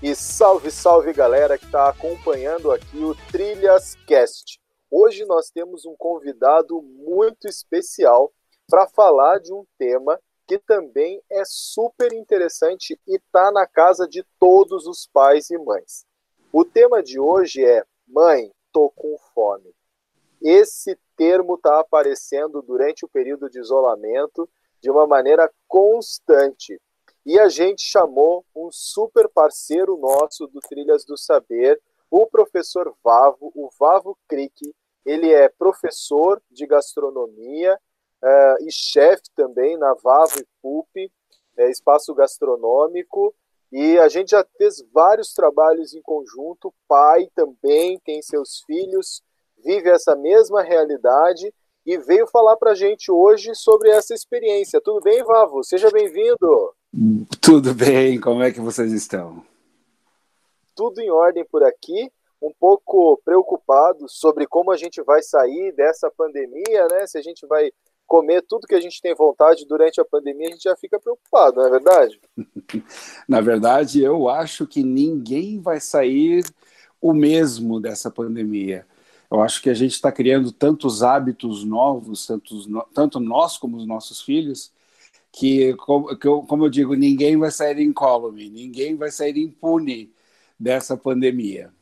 E salve, salve galera que está acompanhando aqui o Trilhas Cast. Hoje nós temos um convidado muito especial para falar de um tema que também é super interessante e está na casa de todos os pais e mães. O tema de hoje é Mãe, tô com fome. Esse termo está aparecendo durante o período de isolamento de uma maneira constante e a gente chamou um super parceiro nosso do Trilhas do Saber, o professor Vavo, o Vavo Crick. Ele é professor de gastronomia uh, e chefe também na Vavo e PUP, é, espaço gastronômico. E a gente já fez vários trabalhos em conjunto. Pai também tem seus filhos, vive essa mesma realidade e veio falar para a gente hoje sobre essa experiência. Tudo bem, Vavo? Seja bem-vindo. Tudo bem, como é que vocês estão? Tudo em ordem por aqui, um pouco preocupado sobre como a gente vai sair dessa pandemia, né? Se a gente vai comer tudo que a gente tem vontade durante a pandemia, a gente já fica preocupado, não é verdade? Na verdade, eu acho que ninguém vai sair o mesmo dessa pandemia. Eu acho que a gente está criando tantos hábitos novos, tantos, tanto nós como os nossos filhos, que, como, eu, digo, ninguém vai sair incólume, ninguém vai sair impune dessa pandemia.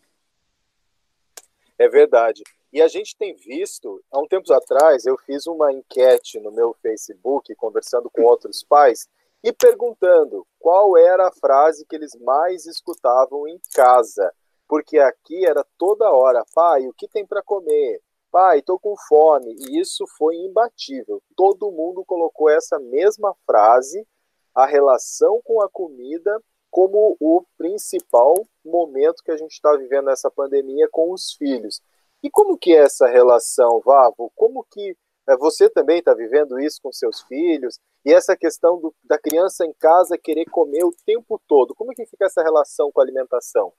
É verdade. E a gente tem visto, há um tempo atrás, eu fiz uma enquete no meu Facebook, conversando com outros pais, e perguntando qual era a frase que eles mais escutavam em casa. Porque aqui era toda hora, pai, o que tem para comer? pai, estou com fome. E isso foi imbatível. Todo mundo colocou essa mesma frase, a relação com a comida, como o principal momento que a gente está vivendo nessa pandemia com os filhos. E como que é essa relação, Vavo? Como que é, você também está vivendo isso com seus filhos? E essa questão do, da criança em casa querer comer o tempo todo, como que fica essa relação com a alimentação?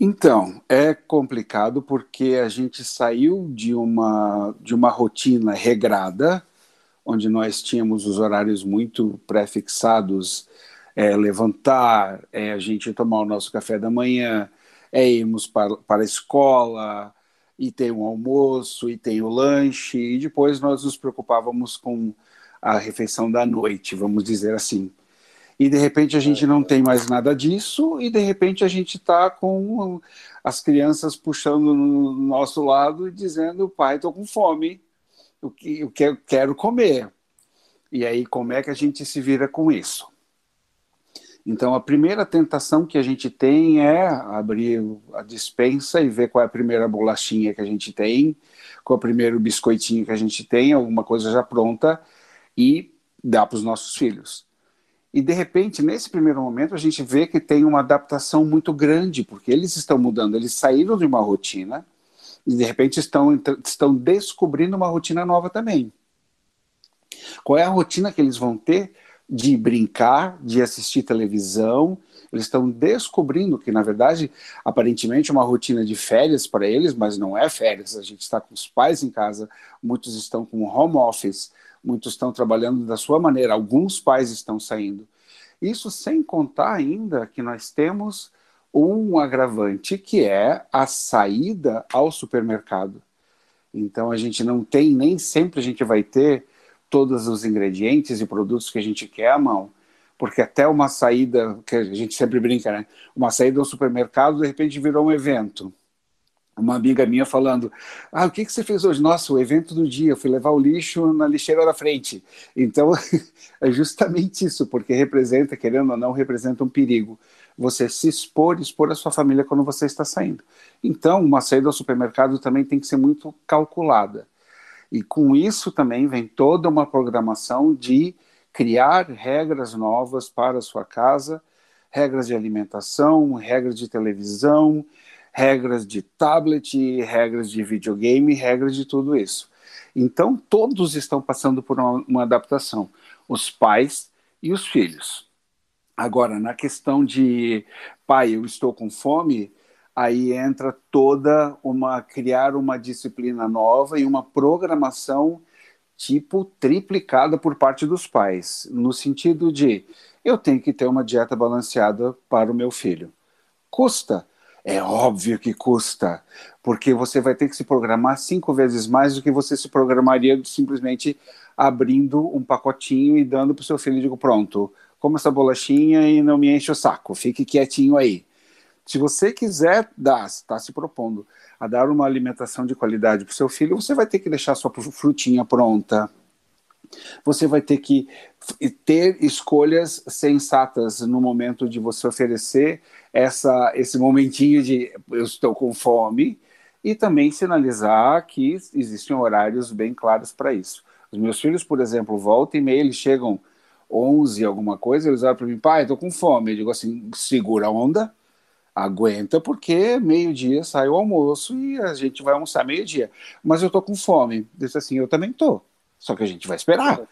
Então, é complicado porque a gente saiu de uma, de uma rotina regrada, onde nós tínhamos os horários muito pré-fixados, é, levantar, é a gente tomar o nosso café da manhã, é irmos para, para a escola, e tem o almoço, e tem o lanche, e depois nós nos preocupávamos com a refeição da noite, vamos dizer assim e de repente a gente não tem mais nada disso, e de repente a gente está com as crianças puxando no nosso lado e dizendo: pai, estou com fome, o que, o que eu quero comer. E aí, como é que a gente se vira com isso? Então, a primeira tentação que a gente tem é abrir a dispensa e ver qual é a primeira bolachinha que a gente tem, qual é o primeiro biscoitinho que a gente tem, alguma coisa já pronta, e dar para os nossos filhos. E de repente, nesse primeiro momento, a gente vê que tem uma adaptação muito grande, porque eles estão mudando, eles saíram de uma rotina e de repente estão, estão descobrindo uma rotina nova também. Qual é a rotina que eles vão ter de brincar, de assistir televisão? Eles estão descobrindo que, na verdade, aparentemente é uma rotina de férias para eles, mas não é férias. A gente está com os pais em casa, muitos estão com home office, muitos estão trabalhando da sua maneira, alguns pais estão saindo. Isso sem contar ainda que nós temos um agravante que é a saída ao supermercado. Então a gente não tem, nem sempre a gente vai ter todos os ingredientes e produtos que a gente quer à mão. Porque até uma saída, que a gente sempre brinca, né? Uma saída ao supermercado, de repente virou um evento uma amiga minha falando: Ah, o que, que você fez hoje? Nossa, o evento do dia, eu fui levar o lixo na lixeira da frente. Então, é justamente isso, porque representa, querendo ou não, representa um perigo. Você se expor, expor a sua família quando você está saindo. Então, uma saída ao supermercado também tem que ser muito calculada. E com isso também vem toda uma programação de criar regras novas para a sua casa, regras de alimentação, regras de televisão, regras de tablet, regras de videogame, regras de tudo isso. Então, todos estão passando por uma, uma adaptação, os pais e os filhos. Agora, na questão de pai, eu estou com fome, aí entra toda uma criar uma disciplina nova e uma programação tipo triplicada por parte dos pais, no sentido de eu tenho que ter uma dieta balanceada para o meu filho. Custa? É óbvio que custa, porque você vai ter que se programar cinco vezes mais do que você se programaria simplesmente abrindo um pacotinho e dando para o seu filho. Digo, pronto, coma essa bolachinha e não me enche o saco, fique quietinho aí. Se você quiser dar, está se propondo a dar uma alimentação de qualidade para o seu filho, você vai ter que deixar sua frutinha pronta, você vai ter que ter escolhas sensatas no momento de você oferecer essa, esse momentinho de eu estou com fome e também sinalizar que existem horários bem claros para isso. Os meus filhos, por exemplo, voltam e meia, eles chegam 11 alguma coisa, eles olham para mim, pai, estou com fome. Eu digo assim, segura a onda, aguenta, porque meio-dia sai o almoço e a gente vai almoçar meio-dia. Mas eu estou com fome. Disse assim, eu também estou. Só que a gente vai esperar.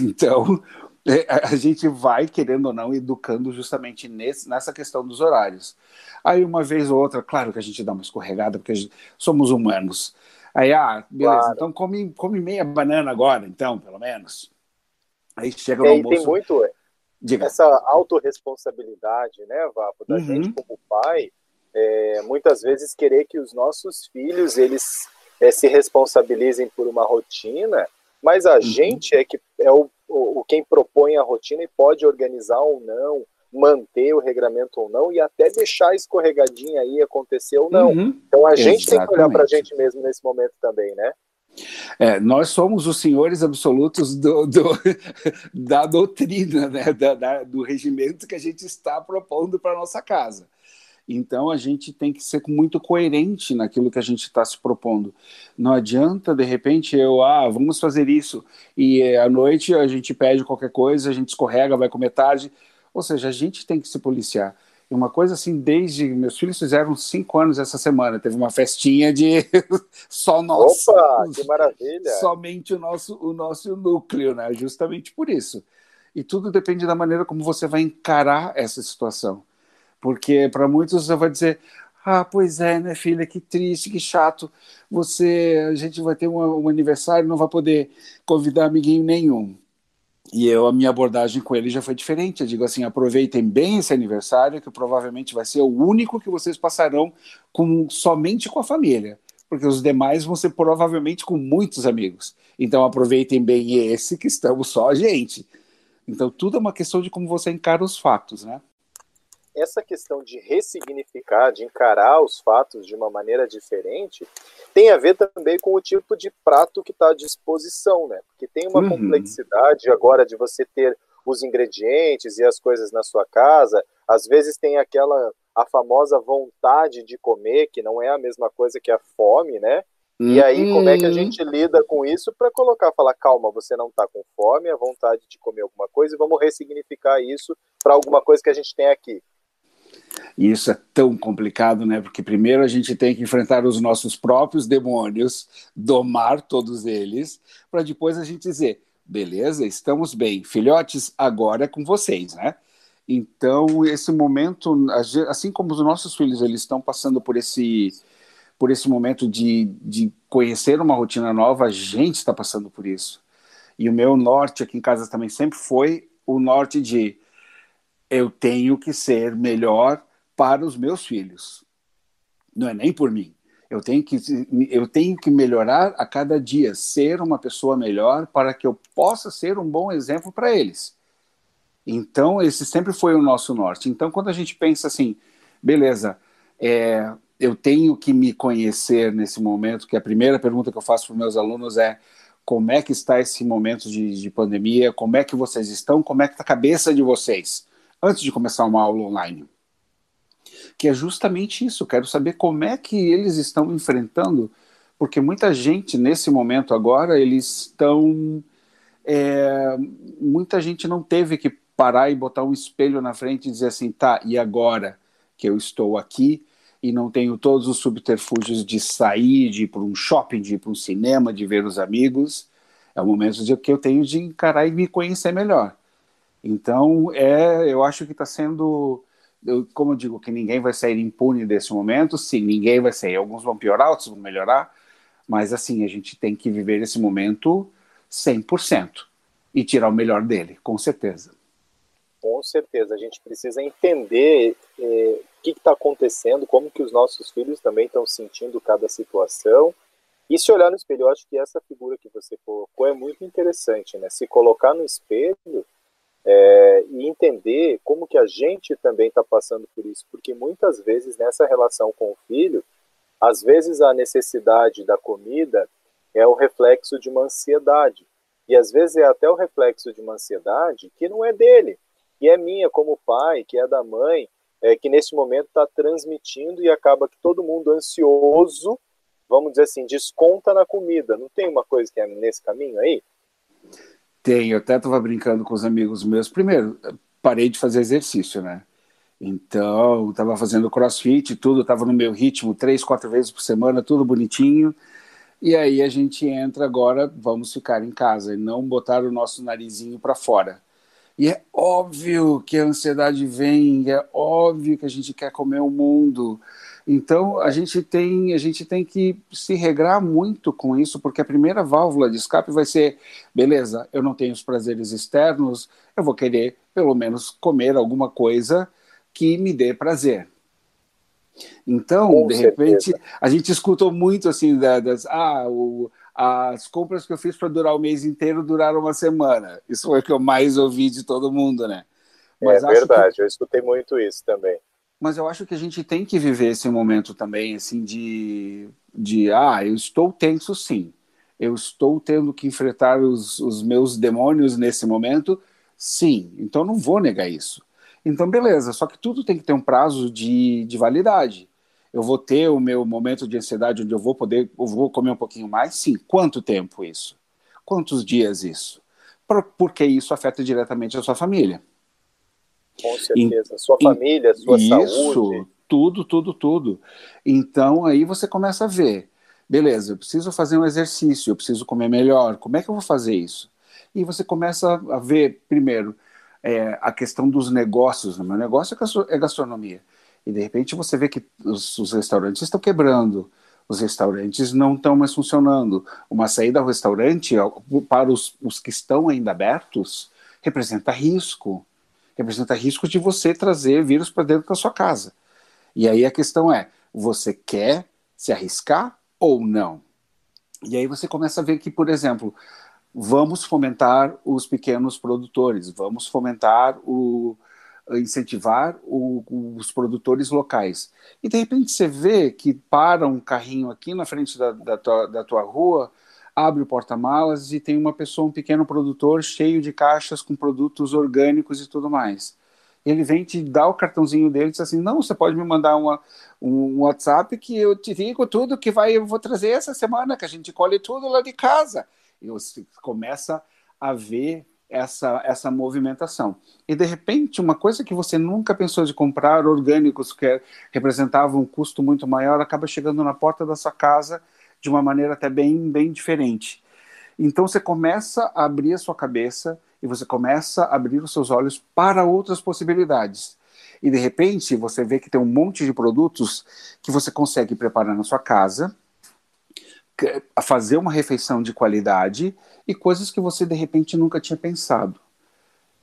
Então, é, a gente vai, querendo ou não, educando justamente nesse, nessa questão dos horários. Aí, uma vez ou outra, claro que a gente dá uma escorregada, porque gente, somos humanos. Aí, ah, beleza, claro. então come, come meia banana agora, então, pelo menos. Aí chega o almoço. Tem muito Diga. essa autorresponsabilidade, né, Vapo, da uhum. gente como pai, é, muitas vezes querer que os nossos filhos, eles é, se responsabilizem por uma rotina mas a uhum. gente é que é o, o, quem propõe a rotina e pode organizar ou não, manter o regramento ou não, e até deixar escorregadinha aí acontecer ou não. Uhum. Então a gente Exatamente. tem que olhar para a gente mesmo nesse momento também, né? É, nós somos os senhores absolutos do, do da doutrina, né? Da, da, do regimento que a gente está propondo para nossa casa. Então a gente tem que ser muito coerente naquilo que a gente está se propondo. Não adianta, de repente, eu, ah, vamos fazer isso, e à noite a gente pede qualquer coisa, a gente escorrega, vai comer tarde. Ou seja, a gente tem que se policiar. E uma coisa assim, desde. Meus filhos fizeram cinco anos essa semana, teve uma festinha de só nós. Opa, que maravilha! Somente o nosso, o nosso núcleo, né? Justamente por isso. E tudo depende da maneira como você vai encarar essa situação. Porque para muitos você vai dizer: ah, pois é, né, filha, que triste, que chato. Você, a gente vai ter um, um aniversário, não vai poder convidar amiguinho nenhum. E eu, a minha abordagem com ele já foi diferente. Eu digo assim: aproveitem bem esse aniversário, que provavelmente vai ser o único que vocês passarão com somente com a família, porque os demais vão ser provavelmente com muitos amigos. Então aproveitem bem esse que estamos só a gente. Então tudo é uma questão de como você encara os fatos, né? Essa questão de ressignificar, de encarar os fatos de uma maneira diferente, tem a ver também com o tipo de prato que está à disposição, né? Porque tem uma uhum. complexidade agora de você ter os ingredientes e as coisas na sua casa. Às vezes tem aquela a famosa vontade de comer, que não é a mesma coisa que a fome, né? E aí, como é que a uhum. gente lida com isso para colocar, falar, calma, você não está com fome, a vontade de comer alguma coisa, e vamos ressignificar isso para alguma coisa que a gente tem aqui. E isso é tão complicado, né? Porque primeiro a gente tem que enfrentar os nossos próprios demônios, domar todos eles, para depois a gente dizer: beleza, estamos bem, filhotes, agora é com vocês, né? Então, esse momento, assim como os nossos filhos eles estão passando por esse por esse momento de, de conhecer uma rotina nova, a gente está passando por isso. E o meu norte aqui em casa também sempre foi o norte de eu tenho que ser melhor para os meus filhos. Não é nem por mim. Eu tenho que, eu tenho que melhorar a cada dia, ser uma pessoa melhor para que eu possa ser um bom exemplo para eles. Então, esse sempre foi o nosso norte. Então, quando a gente pensa assim, beleza, é, eu tenho que me conhecer nesse momento, que a primeira pergunta que eu faço para meus alunos é como é que está esse momento de, de pandemia, como é que vocês estão, como é que está a cabeça de vocês antes de começar uma aula online. Que é justamente isso, quero saber como é que eles estão enfrentando, porque muita gente nesse momento agora, eles estão. É, muita gente não teve que parar e botar um espelho na frente e dizer assim, tá, e agora que eu estou aqui e não tenho todos os subterfúgios de sair, de ir para um shopping, de ir para um cinema, de ver os amigos, é o momento de que eu tenho de encarar e me conhecer melhor. Então, é, eu acho que está sendo, eu, como eu digo, que ninguém vai sair impune desse momento, sim, ninguém vai sair. Alguns vão piorar, outros vão melhorar, mas assim, a gente tem que viver esse momento 100% e tirar o melhor dele, com certeza. Com certeza, a gente precisa entender eh, o que está acontecendo, como que os nossos filhos também estão sentindo cada situação, e se olhar no espelho, eu acho que essa figura que você colocou é muito interessante, né? Se colocar no espelho é, e entender como que a gente também está passando por isso, porque muitas vezes nessa relação com o filho, às vezes a necessidade da comida é o reflexo de uma ansiedade, e às vezes é até o reflexo de uma ansiedade que não é dele, que é minha como pai, que é da mãe, é, que nesse momento está transmitindo e acaba que todo mundo ansioso, vamos dizer assim, desconta na comida. Não tem uma coisa que é nesse caminho aí? Tem, eu até estava brincando com os amigos meus. Primeiro, parei de fazer exercício, né? Então, estava fazendo crossfit, tudo, estava no meu ritmo, três, quatro vezes por semana, tudo bonitinho. E aí a gente entra agora, vamos ficar em casa e não botar o nosso narizinho para fora. E é óbvio que a ansiedade vem, é óbvio que a gente quer comer o mundo. Então a gente tem a gente tem que se regrar muito com isso, porque a primeira válvula de escape vai ser, beleza, eu não tenho os prazeres externos, eu vou querer pelo menos comer alguma coisa que me dê prazer. Então, Com de certeza. repente, a gente escutou muito assim das, ah, o, as compras que eu fiz para durar o mês inteiro duraram uma semana. Isso foi o que eu mais ouvi de todo mundo, né? Mas é verdade, que... eu escutei muito isso também. Mas eu acho que a gente tem que viver esse momento também, assim, de, de ah, eu estou tenso sim. Eu estou tendo que enfrentar os, os meus demônios nesse momento, sim. Então não vou negar isso. Então, beleza, só que tudo tem que ter um prazo de, de validade. Eu vou ter o meu momento de ansiedade onde eu vou poder, eu vou comer um pouquinho mais? Sim. Quanto tempo isso? Quantos dias isso? porque isso afeta diretamente a sua família. Com certeza. sua família, sua isso, saúde. Tudo, tudo, tudo. Então aí você começa a ver. Beleza, eu preciso fazer um exercício, eu preciso comer melhor. Como é que eu vou fazer isso? E você começa a ver, primeiro, é, a questão dos negócios. O meu negócio é, é gastronomia. E de repente você vê que os, os restaurantes estão quebrando, os restaurantes não estão mais funcionando. Uma saída ao restaurante, para os, os que estão ainda abertos, representa risco. Representa risco de você trazer vírus para dentro da sua casa. E aí a questão é: você quer se arriscar ou não? E aí você começa a ver que, por exemplo, vamos fomentar os pequenos produtores, vamos fomentar o incentivar o, os produtores locais. E de repente você vê que para um carrinho aqui na frente da, da, tua, da tua rua, abre o porta-malas e tem uma pessoa, um pequeno produtor cheio de caixas com produtos orgânicos e tudo mais. Ele vem te dar o cartãozinho dele e diz assim: Não, você pode me mandar uma, um WhatsApp que eu te digo tudo que vai, eu vou trazer essa semana, que a gente colhe tudo lá de casa e você começa a ver essa, essa movimentação. E de repente, uma coisa que você nunca pensou de comprar, orgânicos, que representavam um custo muito maior, acaba chegando na porta da sua casa de uma maneira até bem, bem diferente. Então você começa a abrir a sua cabeça e você começa a abrir os seus olhos para outras possibilidades. E de repente você vê que tem um monte de produtos que você consegue preparar na sua casa, fazer uma refeição de qualidade e coisas que você de repente nunca tinha pensado.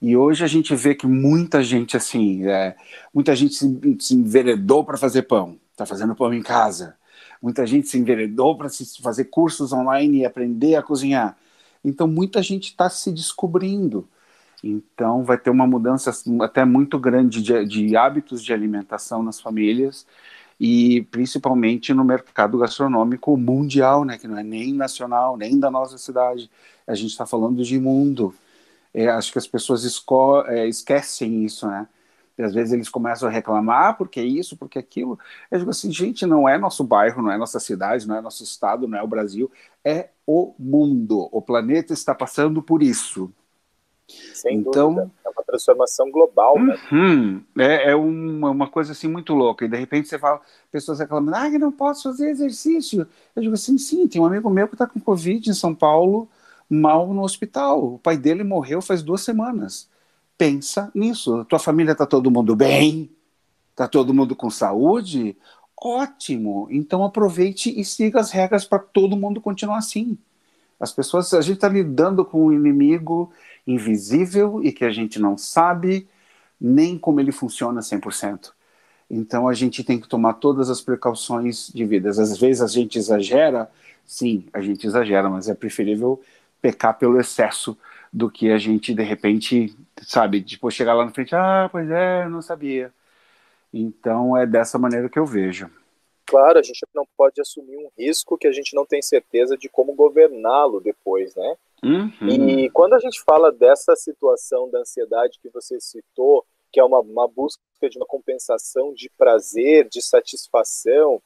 E hoje a gente vê que muita gente assim, é, muita gente se, se enveredou para fazer pão, está fazendo pão em casa. Muita gente se enveredou para fazer cursos online e aprender a cozinhar. Então muita gente está se descobrindo. Então vai ter uma mudança até muito grande de, de hábitos de alimentação nas famílias e principalmente no mercado gastronômico mundial, né, que não é nem nacional, nem da nossa cidade. A gente está falando de mundo. É, acho que as pessoas é, esquecem isso, né? E às vezes eles começam a reclamar porque isso, porque aquilo. Eu digo assim, gente, não é nosso bairro, não é nossa cidade, não é nosso estado, não é o Brasil, é o mundo. O planeta está passando por isso. Sem então, dúvida. É uma transformação global, né? uhum? É, é uma, uma, coisa assim muito louca. E de repente você fala, pessoas reclamando, ah, eu não posso fazer exercício. Eu digo assim, sim, tem um amigo meu que está com Covid em São Paulo, mal no hospital. O pai dele morreu faz duas semanas. Pensa nisso. Tua família está todo mundo bem? Está todo mundo com saúde? Ótimo! Então aproveite e siga as regras para todo mundo continuar assim. As pessoas, a gente está lidando com um inimigo invisível e que a gente não sabe nem como ele funciona 100%. Então a gente tem que tomar todas as precauções devidas. Às vezes a gente exagera, sim, a gente exagera, mas é preferível pecar pelo excesso do que a gente de repente, sabe, depois chegar lá na frente, ah, pois é, não sabia. Então é dessa maneira que eu vejo. Claro, a gente não pode assumir um risco que a gente não tem certeza de como governá-lo depois, né? Uhum. E quando a gente fala dessa situação da ansiedade que você citou, que é uma, uma busca de uma compensação de prazer, de satisfação,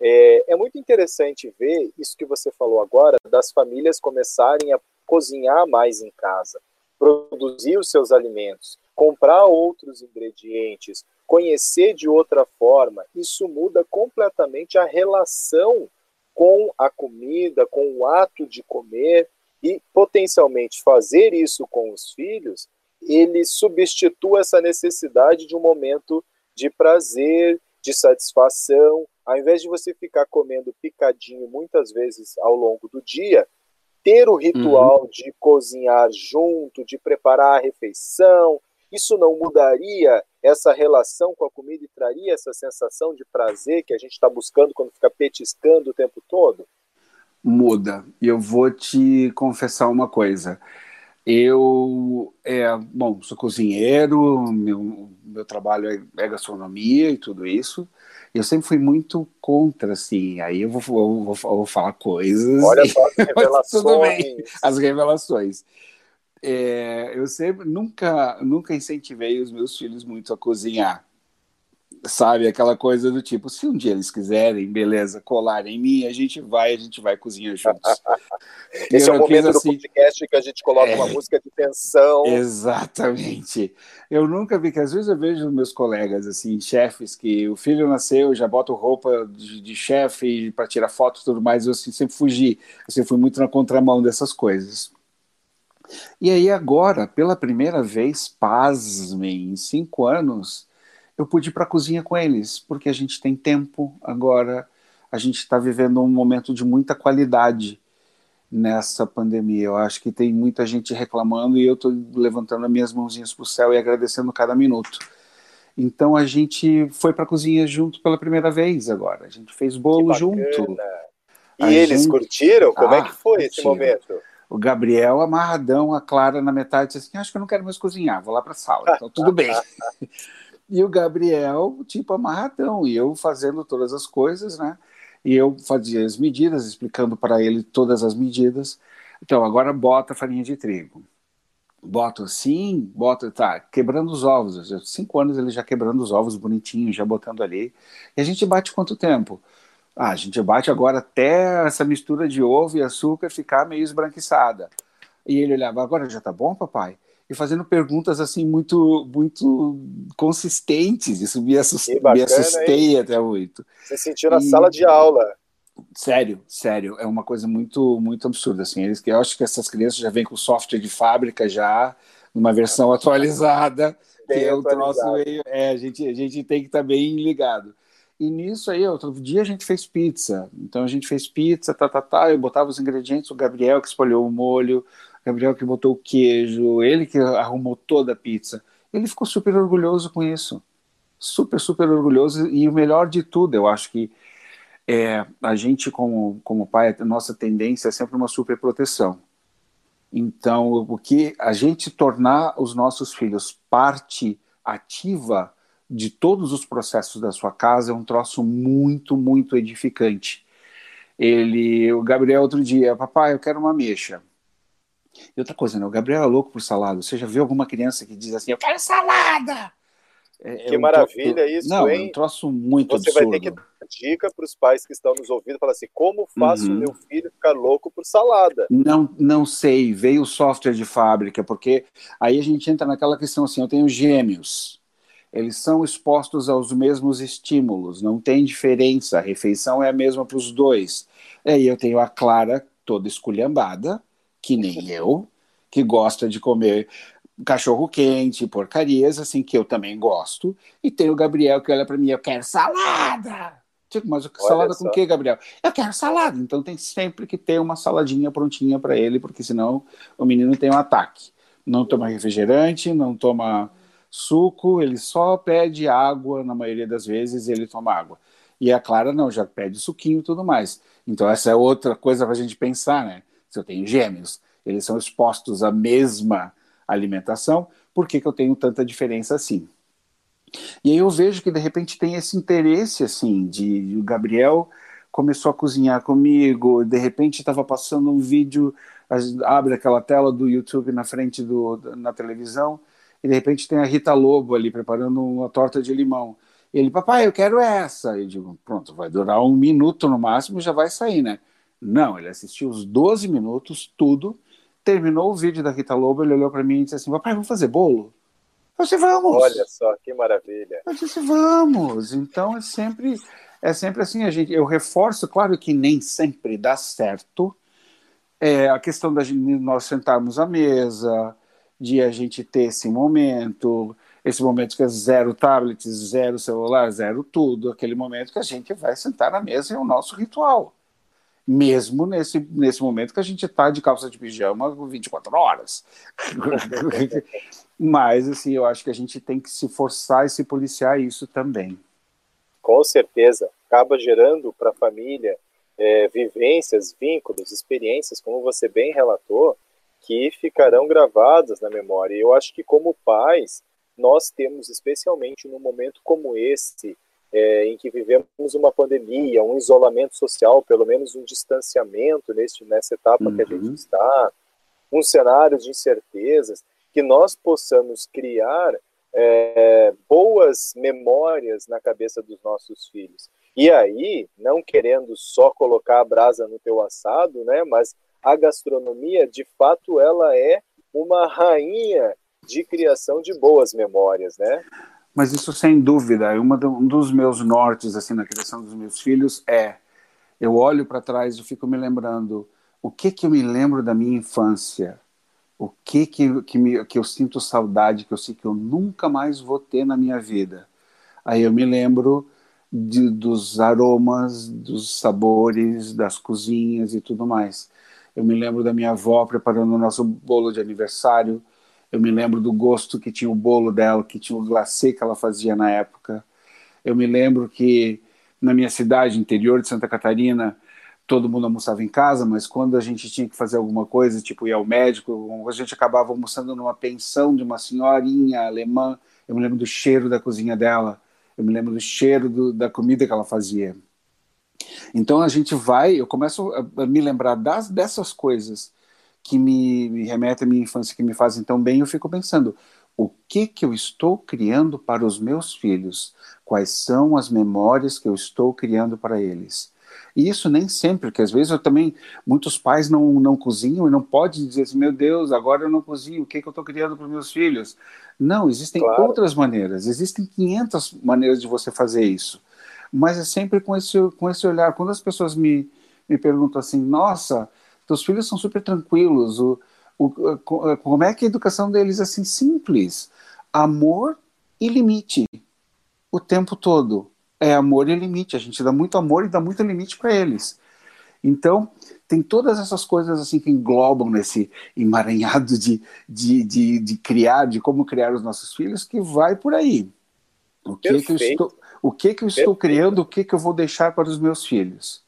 é, é muito interessante ver isso que você falou agora, das famílias começarem a cozinhar mais em casa, produzir os seus alimentos, comprar outros ingredientes, conhecer de outra forma. Isso muda completamente a relação com a comida, com o ato de comer e potencialmente fazer isso com os filhos, ele substitua essa necessidade de um momento de prazer, de satisfação, ao invés de você ficar comendo picadinho muitas vezes ao longo do dia, ter o ritual uhum. de cozinhar junto, de preparar a refeição, isso não mudaria essa relação com a comida e traria essa sensação de prazer que a gente está buscando quando fica petiscando o tempo todo? Muda. E eu vou te confessar uma coisa. Eu, é, bom, sou cozinheiro, meu, meu trabalho é, é, gastronomia e tudo isso. Eu sempre fui muito contra, assim. Aí eu vou, vou, vou, vou falar coisas. Olha só as revelações. tudo bem, as revelações. É, eu sempre, nunca, nunca incentivei os meus filhos muito a cozinhar sabe? Aquela coisa do tipo, se um dia eles quiserem, beleza, colar em mim, a gente vai, a gente vai cozinhar juntos. Esse é o momento assim, do podcast que a gente coloca é, uma música de tensão. Exatamente. Eu nunca vi, que às vezes eu vejo meus colegas, assim, chefes, que o filho nasceu, já bota roupa de, de chefe para tirar fotos e tudo mais, eu assim, sempre fugi, eu sempre fui muito na contramão dessas coisas. E aí agora, pela primeira vez, pasmem, em cinco anos, eu pude ir para a cozinha com eles, porque a gente tem tempo agora, a gente está vivendo um momento de muita qualidade nessa pandemia. Eu acho que tem muita gente reclamando e eu estou levantando as minhas mãozinhas para o céu e agradecendo cada minuto. Então a gente foi para a cozinha junto pela primeira vez agora. A gente fez bolo junto. E a eles gente... curtiram? Como ah, é que foi curtiram. esse momento? O Gabriel amarradão, a Clara na metade, disse assim: Acho que eu não quero mais cozinhar, vou lá para a sala. Então tudo bem. e o Gabriel, tipo, amarradão, e eu fazendo todas as coisas, né? E eu fazia as medidas, explicando para ele todas as medidas. Então, agora bota farinha de trigo. Bota assim, bota, tá, quebrando os ovos. Cinco anos ele já quebrando os ovos bonitinho, já botando ali. E a gente bate quanto tempo? Ah, a gente bate agora até essa mistura de ovo e açúcar ficar meio esbranquiçada. E ele olhava, agora já tá bom, papai? E fazendo perguntas assim muito muito consistentes. Isso me, assust... bacana, me assustei hein? até muito. Você sentiu na e... sala de aula. Sério, sério, é uma coisa muito muito absurda assim. Eles que eu acho que essas crianças já vêm com software de fábrica já numa versão atualizada, bem que é o troço meio, é, a gente a gente tem que estar tá bem ligado. E nisso aí, outro dia a gente fez pizza. Então a gente fez pizza, tá, tá, tá. Eu botava os ingredientes, o Gabriel que espalhou o molho, Gabriel que botou o queijo, ele que arrumou toda a pizza. Ele ficou super orgulhoso com isso. Super, super orgulhoso. E o melhor de tudo, eu acho que é, a gente, como, como pai, a nossa tendência é sempre uma super proteção. Então, o que a gente tornar os nossos filhos parte ativa de todos os processos da sua casa é um troço muito, muito edificante. Ele, o Gabriel outro dia, papai, eu quero uma mexa. E outra coisa, né? O Gabriel é louco por salada. Você já viu alguma criança que diz assim, eu quero salada? É, é que é um maravilha troço, isso, não, hein? É um troço muito Você absurdo. vai ter que dar dica para os pais que estão nos ouvindo, falar assim, como faço uhum. meu filho ficar louco por salada? Não, não sei, veio o software de fábrica, porque aí a gente entra naquela questão assim, eu tenho gêmeos, eles são expostos aos mesmos estímulos, não tem diferença, a refeição é a mesma para os dois. Aí eu tenho a Clara toda esculhambada, que nem eu, que gosta de comer cachorro quente, porcarias, assim, que eu também gosto. E tem o Gabriel que olha para mim, eu quero salada. Tipo, mas salada com o que, Gabriel? Eu quero salada. Então tem sempre que ter uma saladinha prontinha para ele, porque senão o menino tem um ataque. Não toma refrigerante, não toma suco, ele só pede água, na maioria das vezes ele toma água. E a Clara não, já pede suquinho e tudo mais. Então essa é outra coisa para a gente pensar, né? Se eu tenho gêmeos, eles são expostos à mesma alimentação, por que, que eu tenho tanta diferença assim? E aí eu vejo que de repente tem esse interesse assim de, o Gabriel começou a cozinhar comigo, de repente estava passando um vídeo, abre aquela tela do YouTube na frente do na televisão e de repente tem a Rita Lobo ali preparando uma torta de limão. E ele, papai, eu quero essa. E eu digo, pronto, vai durar um minuto no máximo, já vai sair, né? Não, ele assistiu os 12 minutos, tudo, terminou o vídeo da Rita Lobo, ele olhou para mim e disse assim, papai, vamos fazer bolo? Eu disse, vamos. Olha só, que maravilha. Eu disse, vamos. Então é sempre, é sempre assim, a gente, eu reforço, claro que nem sempre dá certo, é, a questão da gente, nós sentarmos à mesa, de a gente ter esse momento, esse momento que é zero tablets, zero celular, zero tudo, aquele momento que a gente vai sentar na mesa é o nosso ritual. Mesmo nesse, nesse momento que a gente está de calça de pijama 24 horas. Mas, assim, eu acho que a gente tem que se forçar e se policiar isso também. Com certeza. Acaba gerando para a família é, vivências, vínculos, experiências, como você bem relatou, que ficarão gravadas na memória. E eu acho que, como pais, nós temos, especialmente num momento como esse, é, em que vivemos uma pandemia, um isolamento social, pelo menos um distanciamento neste, nessa etapa uhum. que a gente uhum. está, um cenário de incertezas, que nós possamos criar é, boas memórias na cabeça dos nossos filhos. E aí, não querendo só colocar a brasa no teu assado, né, mas a gastronomia, de fato, ela é uma rainha de criação de boas memórias, né? Mas isso sem dúvida, uma do, um dos meus nortes assim na criação dos meus filhos é eu olho para trás e fico me lembrando o que que eu me lembro da minha infância, o que que, que, me, que eu sinto saudade, que eu sei que eu nunca mais vou ter na minha vida. Aí eu me lembro de, dos aromas, dos sabores, das cozinhas e tudo mais. Eu me lembro da minha avó preparando o nosso bolo de aniversário. Eu me lembro do gosto que tinha o bolo dela, que tinha o glacê que ela fazia na época. Eu me lembro que na minha cidade, interior de Santa Catarina, todo mundo almoçava em casa, mas quando a gente tinha que fazer alguma coisa, tipo ir ao médico, a gente acabava almoçando numa pensão de uma senhorinha alemã. Eu me lembro do cheiro da cozinha dela, eu me lembro do cheiro do, da comida que ela fazia. Então a gente vai, eu começo a, me lembrar das, dessas coisas que me, me remetem à minha infância, que me fazem tão bem, eu fico pensando, o que que eu estou criando para os meus filhos? Quais são as memórias que eu estou criando para eles? E isso nem sempre, porque às vezes eu também, muitos pais não, não cozinham e não pode dizer assim, meu Deus, agora eu não cozinho, o que, que eu estou criando para os meus filhos? Não, existem claro. outras maneiras, existem 500 maneiras de você fazer isso. Mas é sempre com esse, com esse olhar. Quando as pessoas me, me perguntam assim, nossa, teus filhos são super tranquilos, o, o, como é que a educação deles é assim simples? Amor e limite o tempo todo é amor e limite. A gente dá muito amor e dá muito limite para eles. Então, tem todas essas coisas assim que englobam nesse emaranhado de, de, de, de criar, de como criar os nossos filhos, que vai por aí. O que, que eu estou, o que, que eu estou criando, o que, que eu vou deixar para os meus filhos.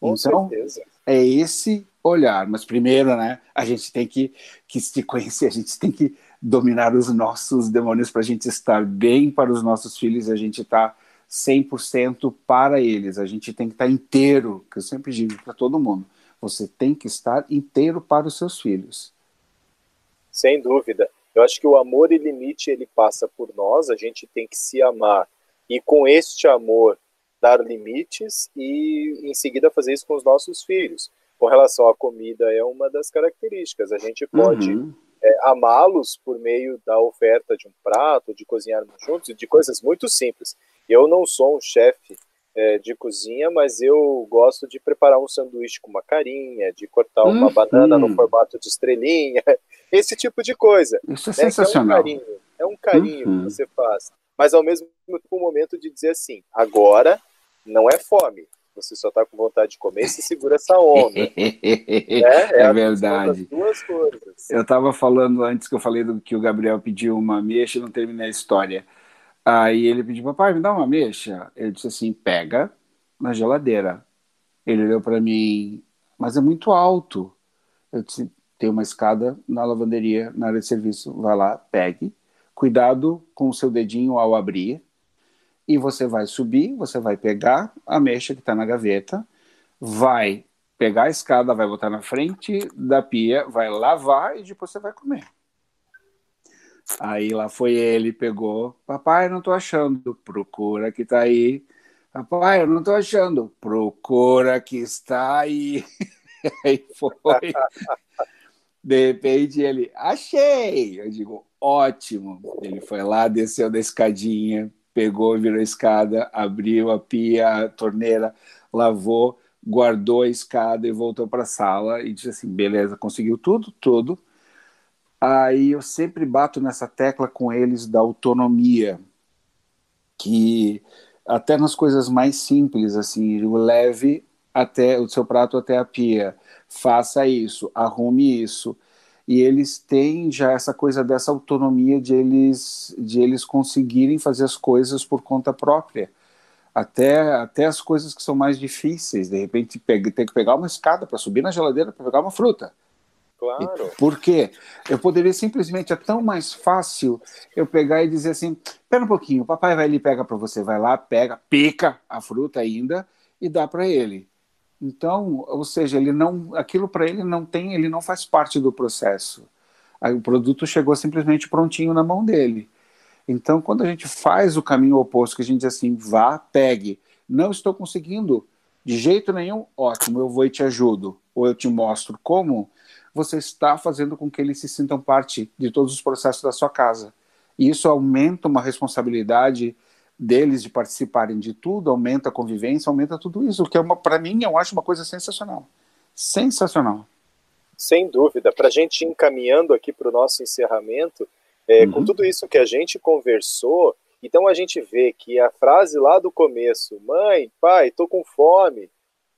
Com então, certeza. É esse olhar. Mas primeiro, né, a gente tem que, que se conhecer, a gente tem que dominar os nossos demônios para a gente estar bem para os nossos filhos, a gente estar tá 100% para eles. A gente tem que estar inteiro, que eu sempre digo para todo mundo. Você tem que estar inteiro para os seus filhos. Sem dúvida. Eu acho que o amor e limite ele passa por nós, a gente tem que se amar e com este amor dar limites e em seguida fazer isso com os nossos filhos. Com relação à comida é uma das características. A gente pode uhum. é, amá-los por meio da oferta de um prato, de cozinharmos juntos, de coisas muito simples. Eu não sou um chefe é, de cozinha, mas eu gosto de preparar um sanduíche com uma carinha, de cortar uma uhum. banana no formato de estrelinha, esse tipo de coisa. Isso é né? sensacional. É um carinho, é um carinho uhum. que você faz. Mas ao mesmo tempo um momento de dizer assim, agora não é fome. Você só está com vontade de comer e se segura essa onda. né? É, é verdade. Duas coisas. Eu estava falando antes que eu falei do que o Gabriel pediu uma ameixa e não terminei a história. Aí ele pediu, papai, me dá uma ameixa. Ele disse assim, pega na geladeira. Ele olhou para mim, mas é muito alto. Eu disse, tem uma escada na lavanderia, na área de serviço. Vai lá, pegue. Cuidado com o seu dedinho ao abrir e você vai subir, você vai pegar a mecha que está na gaveta, vai pegar a escada, vai botar na frente da pia, vai lavar e depois você vai comer. Aí lá foi ele, pegou, papai, não estou achando, procura que está aí. Papai, eu não estou achando, procura que está aí. aí foi. De repente ele, achei! Eu digo, ótimo. Ele foi lá, desceu da escadinha, pegou, virou a escada, abriu a pia, a torneira, lavou, guardou a escada e voltou para a sala e disse assim: beleza, conseguiu tudo, tudo. Aí eu sempre bato nessa tecla com eles da autonomia, que até nas coisas mais simples, assim, leve até o seu prato até a pia, faça isso, arrume isso e eles têm já essa coisa dessa autonomia de eles de eles conseguirem fazer as coisas por conta própria. Até até as coisas que são mais difíceis de repente pega, tem que pegar uma escada para subir na geladeira para pegar uma fruta. Claro. Por quê? Eu poderia simplesmente é tão mais fácil eu pegar e dizer assim espera um pouquinho o papai vai ali pega para você vai lá pega pica a fruta ainda e dá para ele então, ou seja, ele não, aquilo para ele não tem, ele não faz parte do processo. Aí, o produto chegou simplesmente prontinho na mão dele. Então, quando a gente faz o caminho oposto, que a gente diz assim, vá, pegue, não estou conseguindo de jeito nenhum, ótimo, eu vou e te ajudo, ou eu te mostro como, você está fazendo com que eles se sintam parte de todos os processos da sua casa. E isso aumenta uma responsabilidade deles de participarem de tudo, aumenta a convivência, aumenta tudo isso, que é uma, para mim, eu acho uma coisa sensacional. Sensacional. Sem dúvida. Para a gente encaminhando aqui para o nosso encerramento, é, uhum. com tudo isso que a gente conversou, então a gente vê que a frase lá do começo, mãe, pai, tô com fome,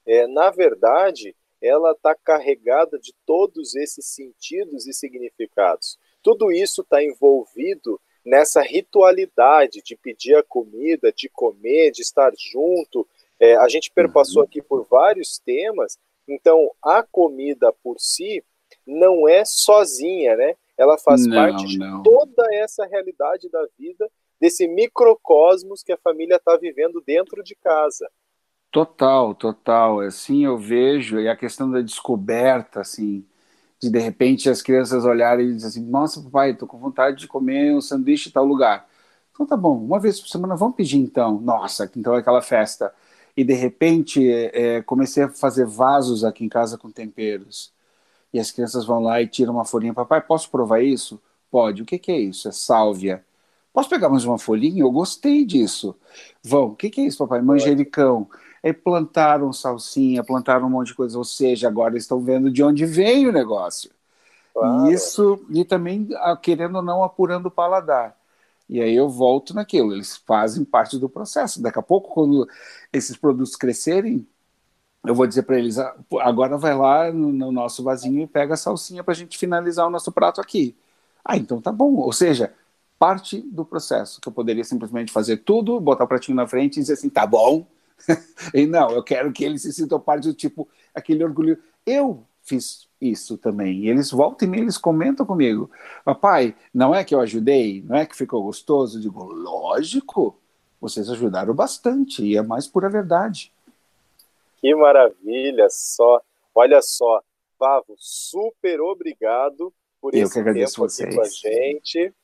é, na verdade, ela está carregada de todos esses sentidos e significados. Tudo isso está envolvido nessa ritualidade de pedir a comida, de comer, de estar junto. É, a gente perpassou uhum. aqui por vários temas, então a comida por si não é sozinha, né? Ela faz não, parte de não. toda essa realidade da vida, desse microcosmos que a família está vivendo dentro de casa. Total, total. Assim eu vejo, e a questão da descoberta, assim, de de repente as crianças olharem e dizer assim: Nossa, papai, estou com vontade de comer um sanduíche em tal lugar. Então tá bom, uma vez por semana vamos pedir então. Nossa, então é aquela festa. E de repente é, comecei a fazer vasos aqui em casa com temperos. E as crianças vão lá e tiram uma folhinha: Papai, posso provar isso? Pode. O que, que é isso? É sálvia. Posso pegar mais uma folhinha? Eu gostei disso. Vão. O que, que é isso, papai? Manjericão. Pode é, plantaram salsinha, plantaram um monte de coisa, ou seja, agora estão vendo de onde vem o negócio. Claro. Isso, e também, ah, querendo ou não, apurando o paladar. E aí eu volto naquilo, eles fazem parte do processo. Daqui a pouco, quando esses produtos crescerem, eu vou dizer para eles: ah, agora vai lá no, no, nosso vasinho e pega a salsinha para a gente finalizar o nosso prato aqui. Ah, então tá bom. Ou seja, parte do processo, que eu poderia simplesmente fazer tudo, botar o pratinho na frente e dizer assim: tá bom, e não, eu quero que eles se sintam parte do tipo, aquele orgulho. Eu fiz isso também. E eles voltam e meia, eles comentam comigo. Papai, não é que eu ajudei? Não é que ficou gostoso? Eu digo, lógico, vocês ajudaram bastante, e é mais pura verdade. Que maravilha, só. Olha só, Pavo, super obrigado por eu esse tempo aqui vocês. com a gente.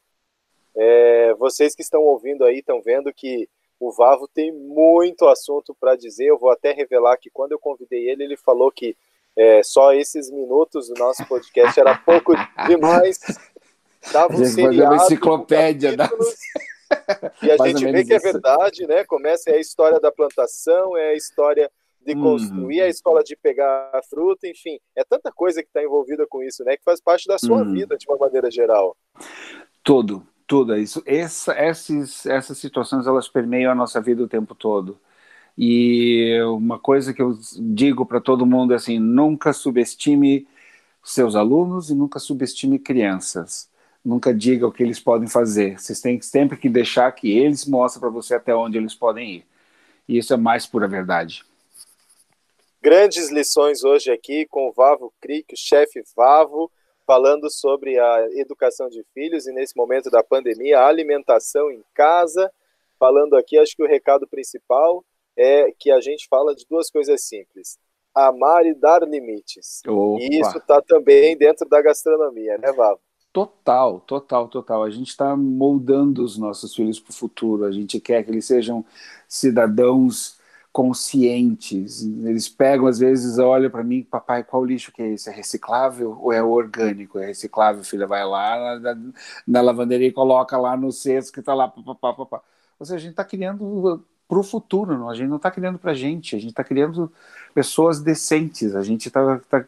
É, vocês que estão ouvindo aí estão vendo que o Vavo tem muito assunto para dizer. Eu vou até revelar que quando eu convidei ele, ele falou que é, só esses minutos do nosso podcast era pouco demais. Dava um seriado, uma enciclopédia. Da... E a gente vê que é verdade, né? Começa é a história da plantação, é a história de construir, uhum. a escola de pegar a fruta, enfim, é tanta coisa que está envolvida com isso, né? Que faz parte da sua uhum. vida de uma maneira geral. Todo, tudo isso. Essa, essas, essas situações elas permeiam a nossa vida o tempo todo. E uma coisa que eu digo para todo mundo é assim: nunca subestime seus alunos e nunca subestime crianças. Nunca diga o que eles podem fazer. Vocês têm sempre que deixar que eles mostrem para você até onde eles podem ir. E isso é mais pura verdade. Grandes lições hoje aqui com o Vavo Crick, o chefe Vavo, falando sobre a educação de filhos e nesse momento da pandemia, a alimentação em casa. Falando aqui, acho que o recado principal é que a gente fala de duas coisas simples: amar e dar limites. Opa. E isso está também dentro da gastronomia, né, Vavo? Total, total, total. A gente está moldando os nossos filhos para o futuro. A gente quer que eles sejam cidadãos conscientes. Eles pegam, às vezes, olham para mim, papai, qual lixo que é esse? É reciclável ou é orgânico? É reciclável, filha, vai lá na, na lavanderia e coloca lá no cesto que está lá, papapá, papá. Ou seja, a gente está criando para o futuro, não? a gente não está criando para a gente, a gente está criando pessoas decentes, a gente está tá,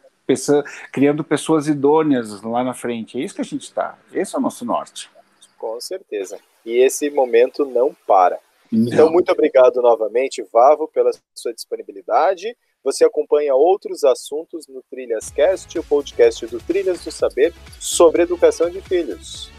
criando pessoas idôneas lá na frente. É isso que a gente está. Esse é o nosso norte. Com certeza. E esse momento não para. Então, muito obrigado novamente, Vavo, pela sua disponibilidade. Você acompanha outros assuntos no Trilhas Cast, o podcast do Trilhas do Saber sobre educação de filhos.